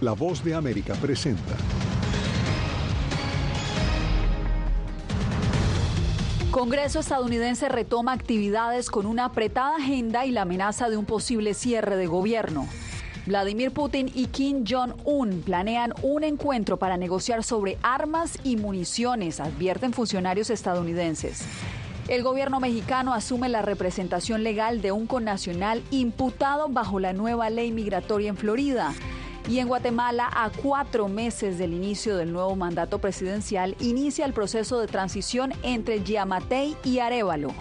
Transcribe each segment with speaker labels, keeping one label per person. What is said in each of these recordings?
Speaker 1: La voz de América presenta.
Speaker 2: Congreso estadounidense retoma actividades con una apretada agenda y la amenaza de un posible cierre de gobierno. Vladimir Putin y Kim Jong-un planean un encuentro para negociar sobre armas y municiones, advierten funcionarios estadounidenses. El gobierno mexicano asume la representación legal de un connacional imputado bajo la nueva ley migratoria en Florida. Y en Guatemala, a cuatro meses del inicio del nuevo mandato presidencial, inicia el proceso de transición entre Yamatei y Arevalo.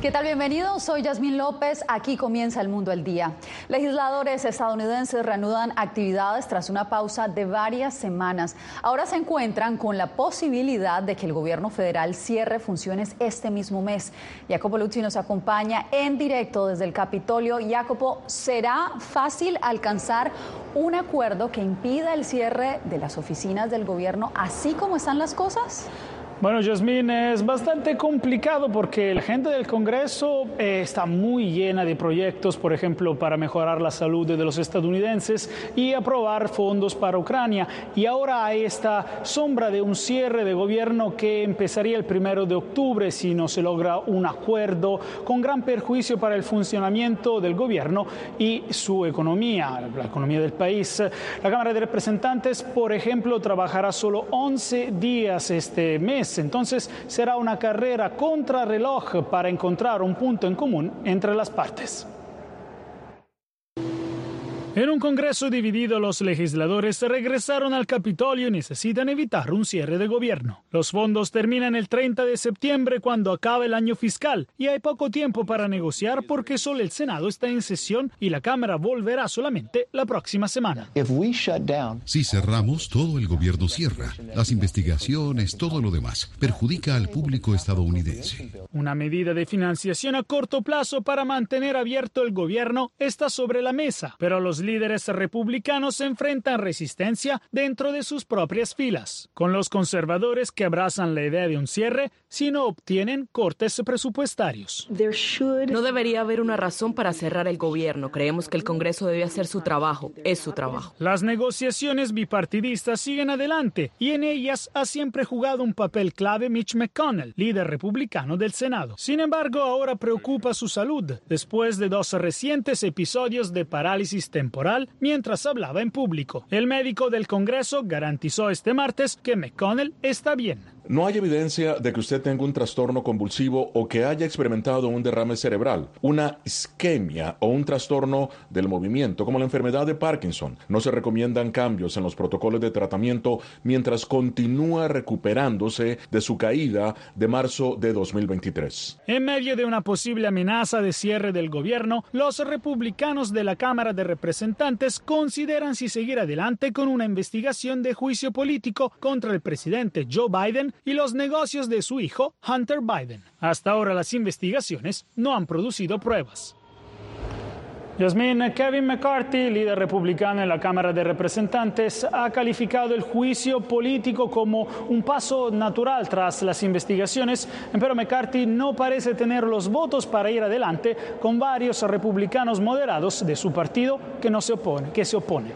Speaker 2: ¿Qué tal? Bienvenidos. Soy Yasmín López. Aquí comienza el mundo al día. Legisladores estadounidenses reanudan actividades tras una pausa de varias semanas. Ahora se encuentran con la posibilidad de que el gobierno federal cierre funciones este mismo mes. Jacopo Luzzi nos acompaña en directo desde el Capitolio. Jacopo, ¿será fácil alcanzar un acuerdo que impida el cierre de las oficinas del gobierno así como están las cosas?
Speaker 3: Bueno, Yasmín, es bastante complicado porque la gente del Congreso eh, está muy llena de proyectos, por ejemplo, para mejorar la salud de los estadounidenses y aprobar fondos para Ucrania. Y ahora hay esta sombra de un cierre de gobierno que empezaría el primero de octubre si no se logra un acuerdo, con gran perjuicio para el funcionamiento del gobierno y su economía, la economía del país. La Cámara de Representantes, por ejemplo, trabajará solo 11 días este mes entonces será una carrera contra reloj para encontrar un punto en común entre las partes. En un Congreso dividido, los legisladores regresaron al Capitolio y necesitan evitar un cierre de gobierno. Los fondos terminan el 30 de septiembre cuando acaba el año fiscal y hay poco tiempo para negociar porque solo el Senado está en sesión y la Cámara volverá solamente la próxima semana.
Speaker 4: Si cerramos, todo el gobierno cierra. Las investigaciones, todo lo demás, perjudica al público estadounidense.
Speaker 3: Una medida de financiación a corto plazo para mantener abierto el gobierno está sobre la mesa, pero los líderes republicanos enfrentan resistencia dentro de sus propias filas, con los conservadores que abrazan la idea de un cierre si no obtienen cortes presupuestarios.
Speaker 5: No debería haber una razón para cerrar el gobierno. Creemos que el Congreso debe hacer su trabajo. Es su trabajo.
Speaker 3: Las negociaciones bipartidistas siguen adelante y en ellas ha siempre jugado un papel clave Mitch McConnell, líder republicano del Senado. Sin embargo, ahora preocupa su salud después de dos recientes episodios de parálisis temporal mientras hablaba en público. El médico del Congreso garantizó este martes que McConnell está bien.
Speaker 6: No hay evidencia de que usted tenga un trastorno convulsivo o que haya experimentado un derrame cerebral, una isquemia o un trastorno del movimiento como la enfermedad de Parkinson. No se recomiendan cambios en los protocolos de tratamiento mientras continúa recuperándose de su caída de marzo de 2023.
Speaker 3: En medio de una posible amenaza de cierre del gobierno, los republicanos de la Cámara de Representantes consideran si seguir adelante con una investigación de juicio político contra el presidente Joe Biden y los negocios de su hijo, Hunter Biden. Hasta ahora las investigaciones no han producido pruebas. Yasmin, Kevin McCarthy, líder republicano en la Cámara de Representantes, ha calificado el juicio político como un paso natural tras las investigaciones, pero McCarthy no parece tener los votos para ir adelante con varios republicanos moderados de su partido que, no se, oponen, que se oponen.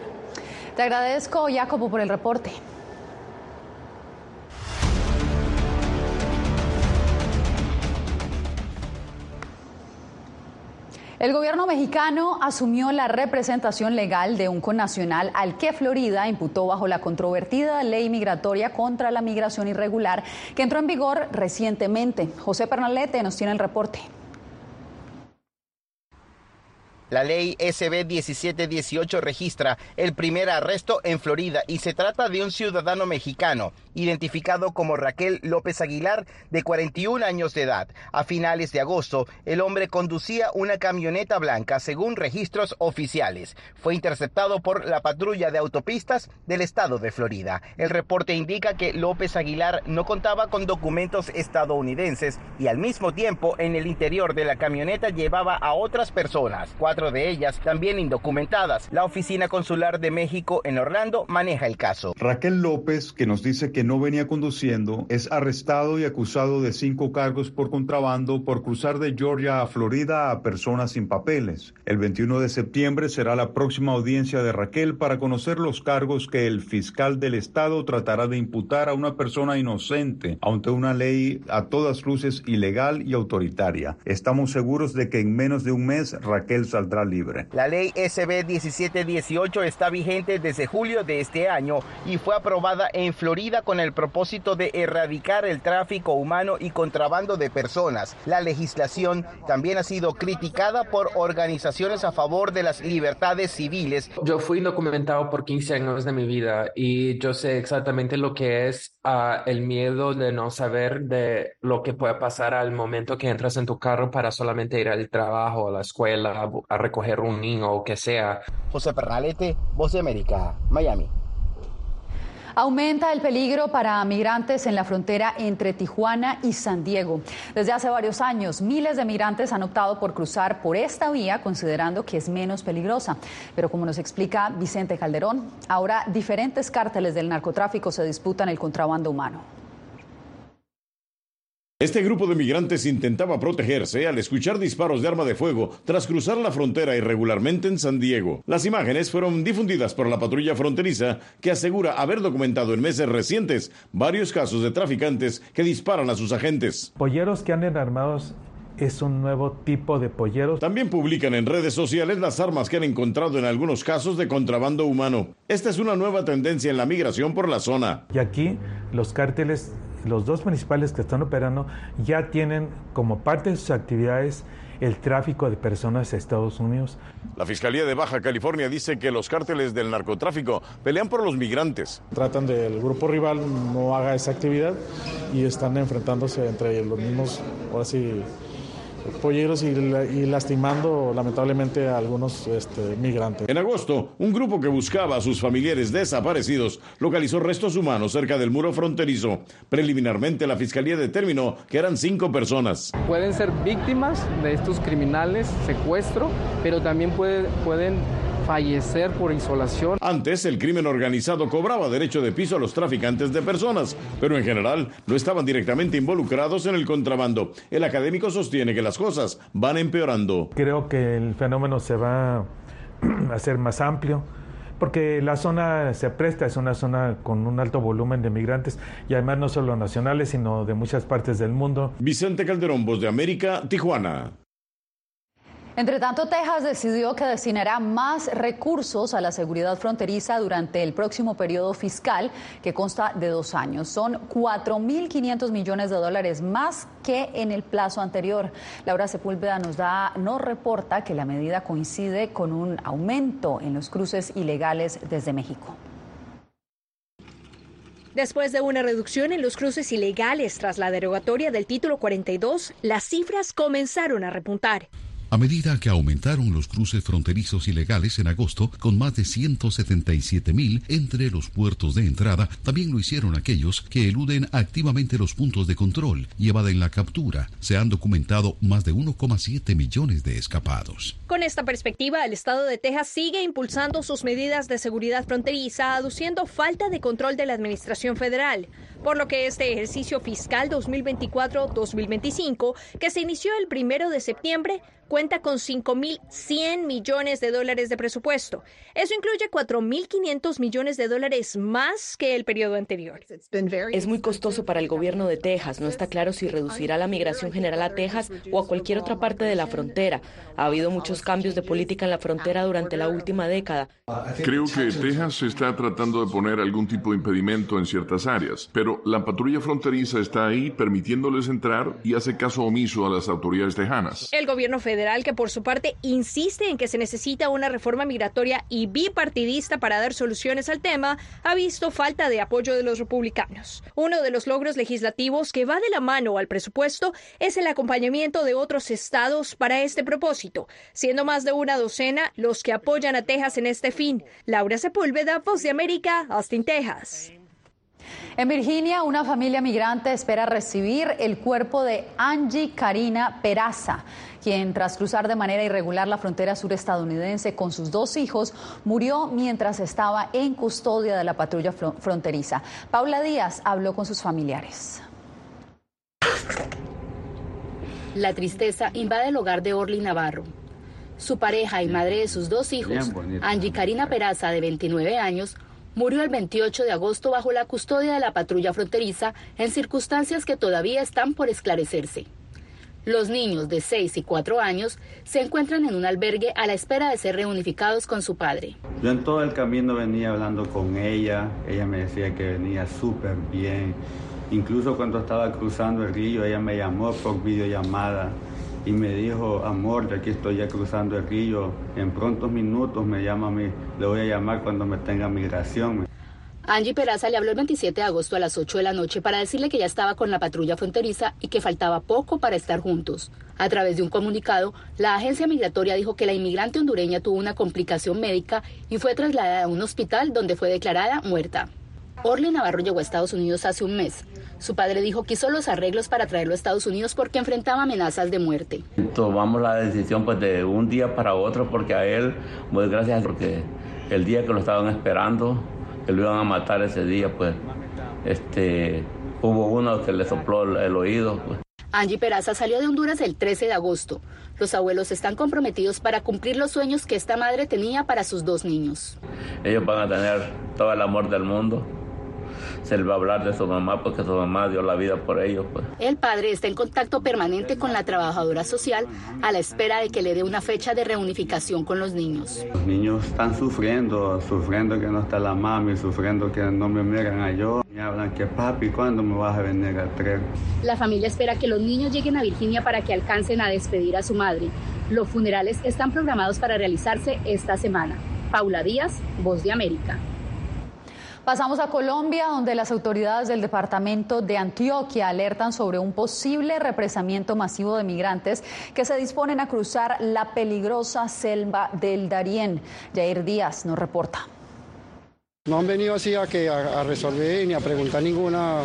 Speaker 2: Te agradezco, Jacopo, por el reporte. El gobierno mexicano asumió la representación legal de un connacional al que Florida imputó bajo la controvertida ley migratoria contra la migración irregular que entró en vigor recientemente. José Pernalete nos tiene el reporte.
Speaker 7: La ley SB 1718 registra el primer arresto en Florida y se trata de un ciudadano mexicano identificado como Raquel López Aguilar de 41 años de edad. A finales de agosto, el hombre conducía una camioneta blanca según registros oficiales. Fue interceptado por la patrulla de autopistas del estado de Florida. El reporte indica que López Aguilar no contaba con documentos estadounidenses y al mismo tiempo en el interior de la camioneta llevaba a otras personas. De ellas también indocumentadas. La oficina consular de México en Orlando maneja el caso.
Speaker 8: Raquel López, que nos dice que no venía conduciendo, es arrestado y acusado de cinco cargos por contrabando por cruzar de Georgia a Florida a personas sin papeles. El 21 de septiembre será la próxima audiencia de Raquel para conocer los cargos que el fiscal del estado tratará de imputar a una persona inocente ante una ley a todas luces ilegal y autoritaria. Estamos seguros de que en menos de un mes Raquel saldrá libre.
Speaker 7: La ley SB 1718 está vigente desde julio de este año y fue aprobada en Florida con el propósito de erradicar el tráfico humano y contrabando de personas. La legislación también ha sido criticada por organizaciones a favor de las libertades civiles.
Speaker 9: Yo fui documentado por 15 años de mi vida y yo sé exactamente lo que es uh, el miedo de no saber de lo que puede pasar al momento que entras en tu carro para solamente ir al trabajo, a la escuela, a recoger un niño o que sea.
Speaker 7: José Pernalete, Voz de América, Miami.
Speaker 2: Aumenta el peligro para migrantes en la frontera entre Tijuana y San Diego. Desde hace varios años, miles de migrantes han optado por cruzar por esta vía considerando que es menos peligrosa. Pero como nos explica Vicente Calderón, ahora diferentes cárteles del narcotráfico se disputan el contrabando humano.
Speaker 10: Este grupo de migrantes intentaba protegerse al escuchar disparos de arma de fuego tras cruzar la frontera irregularmente en San Diego. Las imágenes fueron difundidas por la patrulla fronteriza que asegura haber documentado en meses recientes varios casos de traficantes que disparan a sus agentes.
Speaker 11: Polleros que anden armados es un nuevo tipo de polleros.
Speaker 10: También publican en redes sociales las armas que han encontrado en algunos casos de contrabando humano. Esta es una nueva tendencia en la migración por la zona.
Speaker 11: Y aquí los cárteles los dos principales que están operando ya tienen como parte de sus actividades el tráfico de personas a Estados Unidos.
Speaker 10: La Fiscalía de Baja California dice que los cárteles del narcotráfico pelean por los migrantes.
Speaker 12: Tratan del grupo rival no haga esa actividad y están enfrentándose entre los mismos, ahora sí, polleros y, lastimando lamentablemente a algunos este, migrantes.
Speaker 10: En agosto, un grupo que buscaba a sus familiares desaparecidos localizó restos humanos cerca del muro fronterizo. Preliminarmente, la fiscalía determinó que eran cinco personas.
Speaker 13: Pueden ser víctimas de estos criminales, secuestro, pero también pueden fallecer por insolación.
Speaker 10: Antes, el crimen organizado cobraba derecho de piso a los traficantes de personas, pero en general no estaban directamente involucrados en el contrabando. El académico sostiene que las cosas van empeorando.
Speaker 11: Creo que el fenómeno se va a hacer más amplio porque la zona se presta, es una zona con un alto volumen de migrantes y además no solo nacionales, sino de muchas partes del mundo.
Speaker 10: Vicente Calderón, Voz de América, Tijuana.
Speaker 2: Entre tanto, Texas decidió que destinará más recursos a la seguridad fronteriza durante el próximo periodo fiscal, que consta de dos años. Son 4.500 millones de dólares más que en el plazo anterior. Laura Sepúlveda nos da, nos reporta que la medida coincide con un aumento en los cruces ilegales desde México.
Speaker 14: Después de una reducción en los cruces ilegales tras la derogatoria del título 42, las cifras comenzaron a repuntar.
Speaker 4: A medida que aumentaron los cruces fronterizos ilegales en agosto, con más de 177 mil entre los puertos de entrada, también lo hicieron aquellos que eluden activamente los puntos de control y evaden la captura. Se han documentado más de 1,7 millones de escapados.
Speaker 14: Con esta perspectiva, el estado de Texas sigue impulsando sus medidas de seguridad fronteriza, aduciendo falta de control de la administración federal por lo que este ejercicio fiscal 2024-2025, que se inició el primero de septiembre, cuenta con 5.100 millones de dólares de presupuesto. Eso incluye 4.500 millones de dólares más que el periodo anterior.
Speaker 5: Es muy costoso para el gobierno de Texas. No está claro si reducirá la migración general a Texas o a cualquier otra parte de la frontera. Ha habido muchos cambios de política en la frontera durante la última década.
Speaker 6: Creo que Texas está tratando de poner algún tipo de impedimento en ciertas áreas, pero la patrulla fronteriza está ahí permitiéndoles entrar y hace caso omiso a las autoridades tejanas.
Speaker 14: El gobierno federal que por su parte insiste en que se necesita una reforma migratoria y bipartidista para dar soluciones al tema, ha visto falta de apoyo de los republicanos. Uno de los logros legislativos que va de la mano al presupuesto es el acompañamiento de otros estados para este propósito, siendo más de una docena los que apoyan a Texas en este fin. Laura Sepúlveda, Voz de América, Austin, Texas.
Speaker 2: En Virginia, una familia migrante espera recibir el cuerpo de Angie Karina Peraza, quien tras cruzar de manera irregular la frontera surestadounidense con sus dos hijos, murió mientras estaba en custodia de la patrulla fronteriza. Paula Díaz habló con sus familiares.
Speaker 15: La tristeza invade el hogar de Orly Navarro. Su pareja y madre de sus dos hijos, Angie Karina Peraza, de 29 años, murió el 28 de agosto bajo la custodia de la patrulla fronteriza en circunstancias que todavía están por esclarecerse. Los niños de 6 y 4 años se encuentran en un albergue a la espera de ser reunificados con su padre.
Speaker 16: Yo en todo el camino venía hablando con ella, ella me decía que venía súper bien. Incluso cuando estaba cruzando el río, ella me llamó por videollamada y me dijo, amor, de aquí estoy ya cruzando el río, en prontos minutos me llama a mí, le voy a llamar cuando me tenga migración.
Speaker 15: Angie Peraza le habló el 27 de agosto a las 8 de la noche para decirle que ya estaba con la patrulla fronteriza y que faltaba poco para estar juntos. A través de un comunicado, la agencia migratoria dijo que la inmigrante hondureña tuvo una complicación médica y fue trasladada a un hospital donde fue declarada muerta. Orly Navarro llegó a Estados Unidos hace un mes. Su padre dijo que hizo los arreglos para traerlo a Estados Unidos porque enfrentaba amenazas de muerte.
Speaker 17: Tomamos la decisión pues de un día para otro porque a él, pues gracias porque el día que lo estaban esperando, que lo iban a matar ese día, pues este hubo uno que le sopló el oído. Pues.
Speaker 15: Angie Peraza salió de Honduras el 13 de agosto. Los abuelos están comprometidos para cumplir los sueños que esta madre tenía para sus dos niños.
Speaker 17: Ellos van a tener todo el amor del mundo se le va a hablar de su mamá porque su mamá dio la vida por ellos. Pues.
Speaker 15: El padre está en contacto permanente con la trabajadora social a la espera de que le dé una fecha de reunificación con los niños.
Speaker 16: Los niños están sufriendo, sufriendo que no está la mami, sufriendo que no me miran a yo. Me hablan que papi, ¿cuándo me vas a venir al tren?
Speaker 15: La familia espera que los niños lleguen a Virginia para que alcancen a despedir a su madre. Los funerales están programados para realizarse esta semana. Paula Díaz, Voz de América.
Speaker 2: Pasamos a Colombia, donde las autoridades del departamento de Antioquia alertan sobre un posible represamiento masivo de migrantes que se disponen a cruzar la peligrosa selva del Darién. Jair Díaz nos reporta.
Speaker 18: No han venido así a, que, a, resolver ni a preguntar ninguna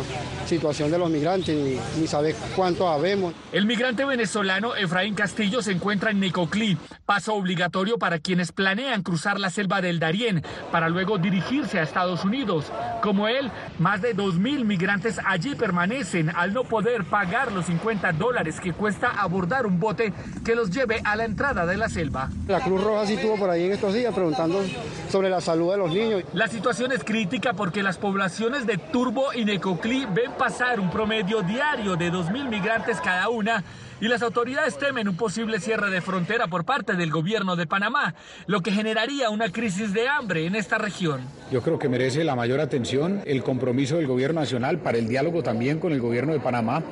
Speaker 18: situación de los migrantes, ni, ni saber cuántos habemos.
Speaker 19: El migrante venezolano Efraín Castillo se encuentra en Necoclí, paso obligatorio para quienes planean cruzar la selva del Darién para luego dirigirse a Estados Unidos. Como él, más de 2.000 migrantes allí permanecen al no poder pagar los 50 dólares que cuesta abordar un bote que los lleve a la entrada de la selva.
Speaker 18: La Cruz Roja sí estuvo por ahí en estos días preguntando sobre la salud de los niños.
Speaker 19: La situación es crítica porque las poblaciones de Turbo y Necoclí ven pasar un promedio diario de 2.000 migrantes cada una y las autoridades temen un posible cierre de frontera por parte del gobierno de Panamá, lo que generaría una crisis de hambre en esta región.
Speaker 20: Yo creo que merece la mayor atención el compromiso del gobierno nacional para el diálogo también con el gobierno de Panamá,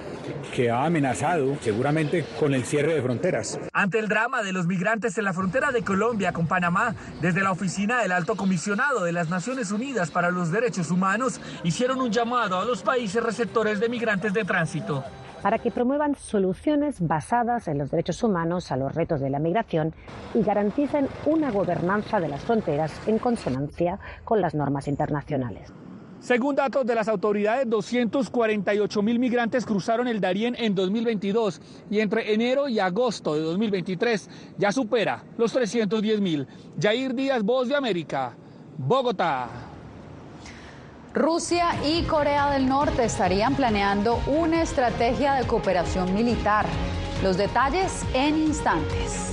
Speaker 20: que ha amenazado seguramente con el cierre de fronteras.
Speaker 19: Ante el drama de los migrantes en la frontera de Colombia con Panamá, desde la oficina del Alto Comisionado de las Naciones Unidas para los Derechos Humanos hicieron un llamado a los países receptores de migrantes de tránsito
Speaker 21: para que promuevan soluciones basadas en los derechos humanos a los retos de la migración y garanticen una gobernanza de las fronteras en consonancia con las normas internacionales.
Speaker 19: Según datos de las autoridades, 248 mil migrantes cruzaron el Darién en 2022 y entre enero y agosto de 2023 ya supera los 310 mil. Jair Díaz, Voz de América, Bogotá.
Speaker 2: Rusia y Corea del Norte estarían planeando una estrategia de cooperación militar. Los detalles en instantes.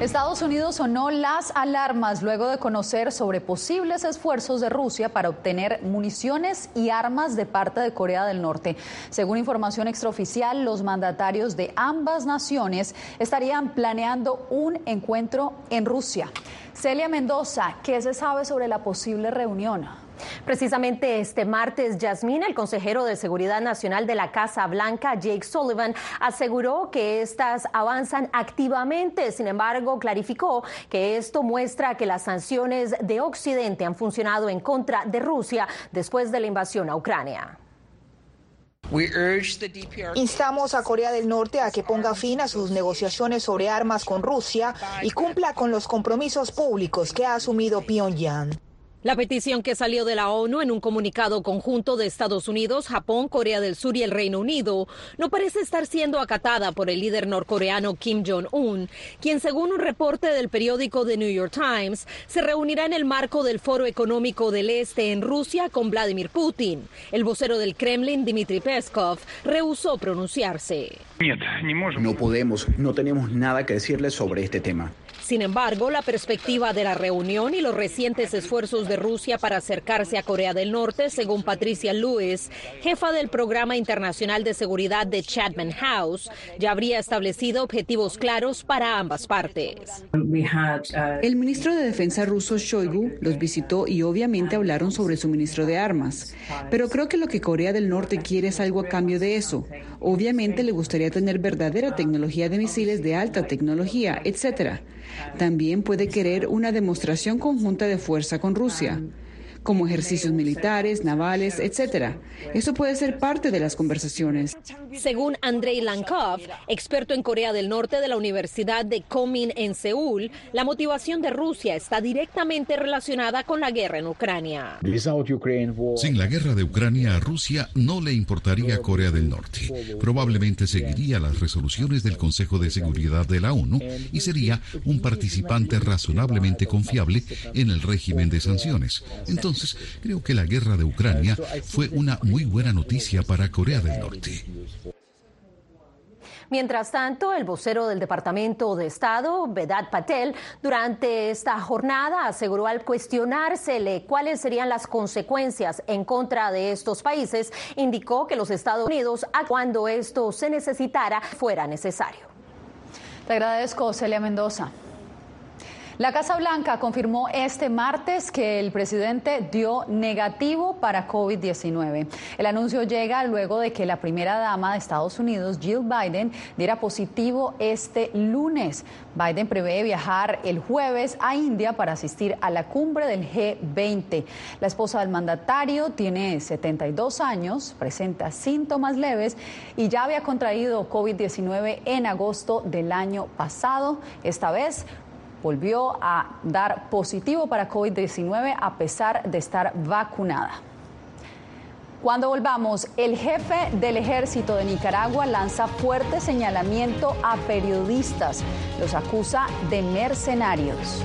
Speaker 2: Estados Unidos sonó las alarmas luego de conocer sobre posibles esfuerzos de Rusia para obtener municiones y armas de parte de Corea del Norte. Según información extraoficial, los mandatarios de ambas naciones estarían planeando un encuentro en Rusia. Celia Mendoza, ¿qué se sabe sobre la posible reunión?
Speaker 22: Precisamente este martes, Yasmín, el consejero de Seguridad Nacional de la Casa Blanca, Jake Sullivan, aseguró que estas avanzan activamente. Sin embargo, clarificó que esto muestra que las sanciones de Occidente han funcionado en contra de Rusia después de la invasión a Ucrania.
Speaker 23: Instamos a Corea del Norte a que ponga fin a sus negociaciones sobre armas con Rusia y cumpla con los compromisos públicos que ha asumido Pyongyang.
Speaker 22: La petición que salió de la ONU en un comunicado conjunto de Estados Unidos, Japón, Corea del Sur y el Reino Unido no parece estar siendo acatada por el líder norcoreano Kim Jong-un, quien según un reporte del periódico The New York Times se reunirá en el marco del Foro Económico del Este en Rusia con Vladimir Putin. El vocero del Kremlin, Dmitry Peskov, rehusó pronunciarse.
Speaker 24: No podemos, no tenemos nada que decirles sobre este tema.
Speaker 22: Sin embargo, la perspectiva de la reunión y los recientes esfuerzos de Rusia para acercarse a Corea del Norte, según Patricia Lewis, jefa del Programa Internacional de Seguridad de Chatham House, ya habría establecido objetivos claros para ambas partes.
Speaker 25: El ministro de Defensa ruso Shoigu los visitó y obviamente hablaron sobre suministro de armas. Pero creo que lo que Corea del Norte quiere es algo a cambio de eso. Obviamente le gustaría tener verdadera tecnología de misiles de alta tecnología, etcétera. También puede querer una demostración conjunta de fuerza con Rusia como ejercicios militares, navales, etcétera. Eso puede ser parte de las conversaciones.
Speaker 22: Según Andrei Lankov, experto en Corea del Norte de la Universidad de Komin en Seúl, la motivación de Rusia está directamente relacionada con la guerra en Ucrania.
Speaker 4: Sin la guerra de Ucrania, a Rusia no le importaría Corea del Norte. Probablemente seguiría las resoluciones del Consejo de Seguridad de la ONU y sería un participante razonablemente confiable en el régimen de sanciones. Entonces, entonces, creo que la guerra de Ucrania fue una muy buena noticia para Corea del Norte.
Speaker 22: Mientras tanto, el vocero del Departamento de Estado, Vedat Patel, durante esta jornada aseguró al cuestionársele cuáles serían las consecuencias en contra de estos países, indicó que los Estados Unidos, cuando esto se necesitara, fuera necesario.
Speaker 2: Te agradezco, Celia Mendoza. La Casa Blanca confirmó este martes que el presidente dio negativo para COVID-19. El anuncio llega luego de que la primera dama de Estados Unidos, Jill Biden, diera positivo este lunes. Biden prevé viajar el jueves a India para asistir a la cumbre del G20. La esposa del mandatario tiene 72 años, presenta síntomas leves y ya había contraído COVID-19 en agosto del año pasado. Esta vez volvió a dar positivo para COVID-19 a pesar de estar vacunada. Cuando volvamos, el jefe del ejército de Nicaragua lanza fuerte señalamiento a periodistas. Los acusa de mercenarios.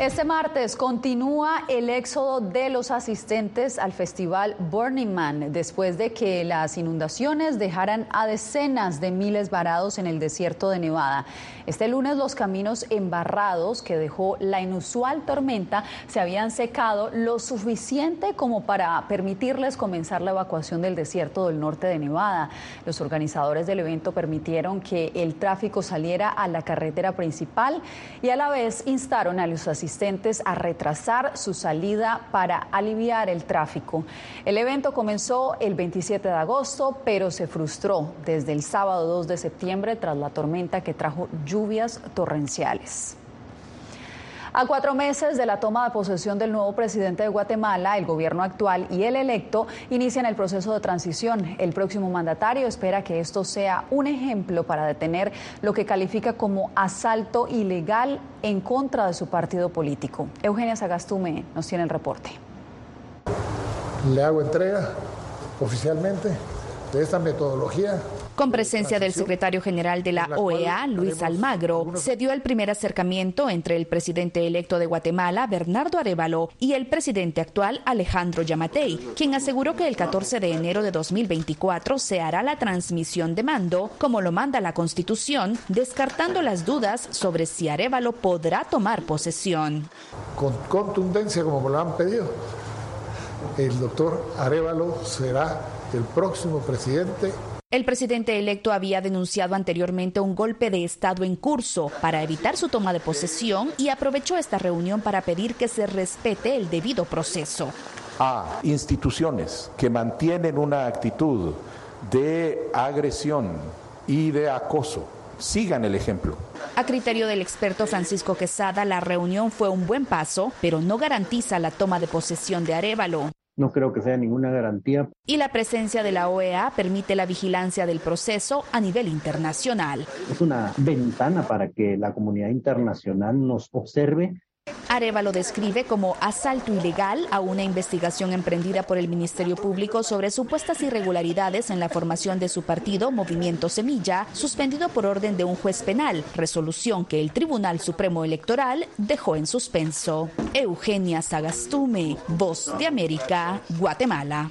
Speaker 2: Este martes continúa el éxodo de los asistentes al festival Burning Man después de que las inundaciones dejaran a decenas de miles varados en el desierto de Nevada. Este lunes los caminos embarrados que dejó la inusual tormenta se habían secado lo suficiente como para permitirles comenzar la evacuación del desierto del norte de Nevada. Los organizadores del evento permitieron que el tráfico saliera a la carretera principal y a la vez instaron a los asistentes a retrasar su salida para aliviar el tráfico. El evento comenzó el 27 de agosto, pero se frustró desde el sábado 2 de septiembre tras la tormenta que trajo lluvias torrenciales. A cuatro meses de la toma de posesión del nuevo presidente de Guatemala, el gobierno actual y el electo inician el proceso de transición. El próximo mandatario espera que esto sea un ejemplo para detener lo que califica como asalto ilegal en contra de su partido político. Eugenia Sagastume nos tiene el reporte.
Speaker 26: Le hago entrega oficialmente de esta metodología
Speaker 27: con presencia del secretario general de la OEA, Luis Almagro, se dio el primer acercamiento entre el presidente electo de Guatemala, Bernardo Arevalo, y el presidente actual, Alejandro Yamatei, quien aseguró que el 14 de enero de 2024 se hará la transmisión de mando, como lo manda la Constitución, descartando las dudas sobre si Arevalo podrá tomar posesión.
Speaker 26: Con contundencia, como lo han pedido, el doctor Arevalo será el próximo presidente
Speaker 27: el presidente electo había denunciado anteriormente un golpe de Estado en curso para evitar su toma de posesión y aprovechó esta reunión para pedir que se respete el debido proceso.
Speaker 4: A instituciones que mantienen una actitud de agresión y de acoso, sigan el ejemplo.
Speaker 27: A criterio del experto Francisco Quesada, la reunión fue un buen paso, pero no garantiza la toma de posesión de Arevalo
Speaker 28: no creo que sea ninguna garantía.
Speaker 27: Y la presencia de la OEA permite la vigilancia del proceso a nivel internacional.
Speaker 28: Es una ventana para que la comunidad internacional nos observe
Speaker 27: Areva lo describe como asalto ilegal a una investigación emprendida por el Ministerio Público sobre supuestas irregularidades en la formación de su partido Movimiento Semilla, suspendido por orden de un juez penal, resolución que el Tribunal Supremo Electoral dejó en suspenso. Eugenia Sagastume, Voz de América, Guatemala.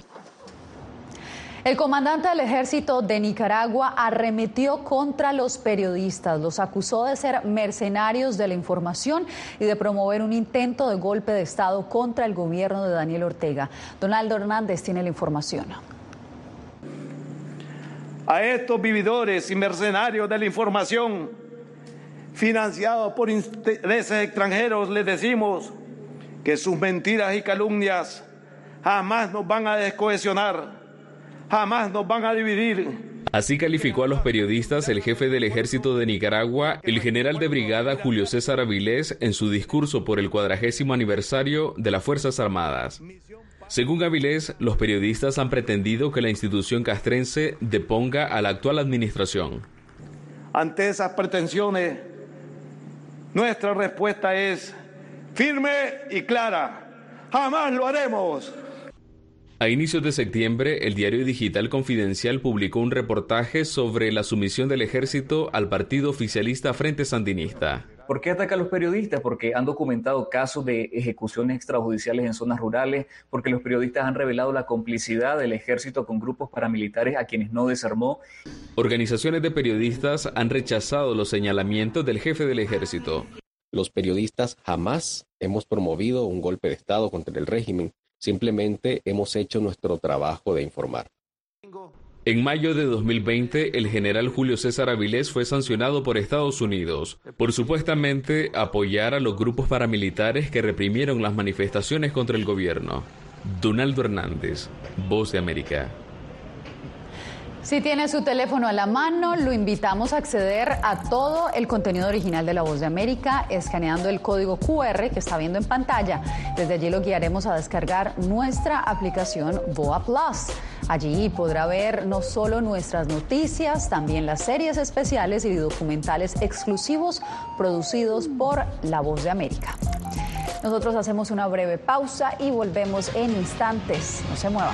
Speaker 2: El comandante del ejército de Nicaragua arremetió contra los periodistas, los acusó de ser mercenarios de la información y de promover un intento de golpe de Estado contra el gobierno de Daniel Ortega. Donaldo Hernández tiene la información.
Speaker 26: A estos vividores y mercenarios de la información, financiados por intereses extranjeros, les decimos que sus mentiras y calumnias jamás nos van a descohesionar jamás nos van a dividir.
Speaker 29: Así calificó a los periodistas el jefe del ejército de Nicaragua, el general de brigada Julio César Avilés, en su discurso por el cuadragésimo aniversario de las Fuerzas Armadas. Según Avilés, los periodistas han pretendido que la institución castrense deponga a la actual administración.
Speaker 26: Ante esas pretensiones, nuestra respuesta es firme y clara. Jamás lo haremos.
Speaker 29: A inicios de septiembre, el diario digital Confidencial publicó un reportaje sobre la sumisión del ejército al partido oficialista Frente Sandinista.
Speaker 30: ¿Por qué ataca a los periodistas? Porque han documentado casos de ejecuciones extrajudiciales en zonas rurales, porque los periodistas han revelado la complicidad del ejército con grupos paramilitares a quienes no desarmó.
Speaker 29: Organizaciones de periodistas han rechazado los señalamientos del jefe del ejército.
Speaker 31: Los periodistas jamás hemos promovido un golpe de Estado contra el régimen Simplemente hemos hecho nuestro trabajo de informar.
Speaker 29: En mayo de 2020, el general Julio César Avilés fue sancionado por Estados Unidos por supuestamente apoyar a los grupos paramilitares que reprimieron las manifestaciones contra el gobierno. Donaldo Hernández, Voz de América.
Speaker 2: Si tiene su teléfono a la mano, lo invitamos a acceder a todo el contenido original de La Voz de América escaneando el código QR que está viendo en pantalla. Desde allí lo guiaremos a descargar nuestra aplicación Boa Plus. Allí podrá ver no solo nuestras noticias, también las series especiales y documentales exclusivos producidos por La Voz de América. Nosotros hacemos una breve pausa y volvemos en instantes. No se mueva.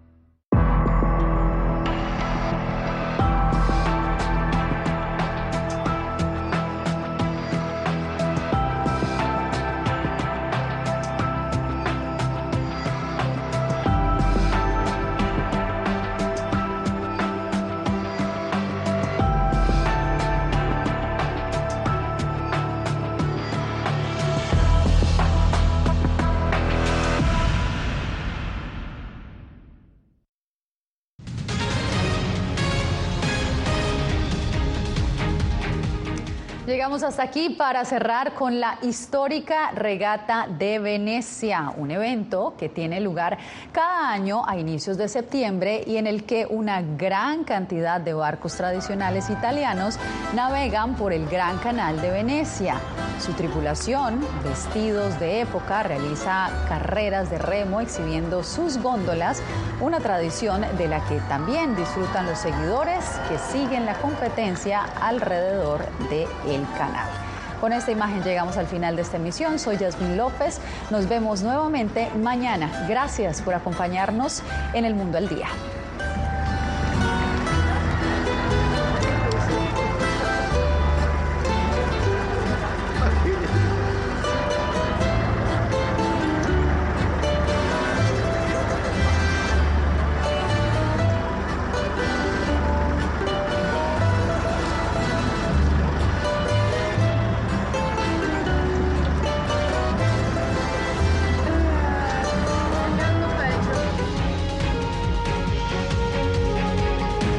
Speaker 2: Llegamos hasta aquí para cerrar con la histórica regata de Venecia, un evento que tiene lugar cada año a inicios de septiembre y en el que una gran cantidad de barcos tradicionales italianos navegan por el Gran Canal de Venecia. Su tripulación, vestidos de época, realiza carreras de remo exhibiendo sus góndolas, una tradición de la que también disfrutan los seguidores que siguen la competencia alrededor de el Con esta imagen llegamos al final de esta emisión. Soy Yasmin López. Nos vemos nuevamente mañana. Gracias por acompañarnos en el Mundo al Día.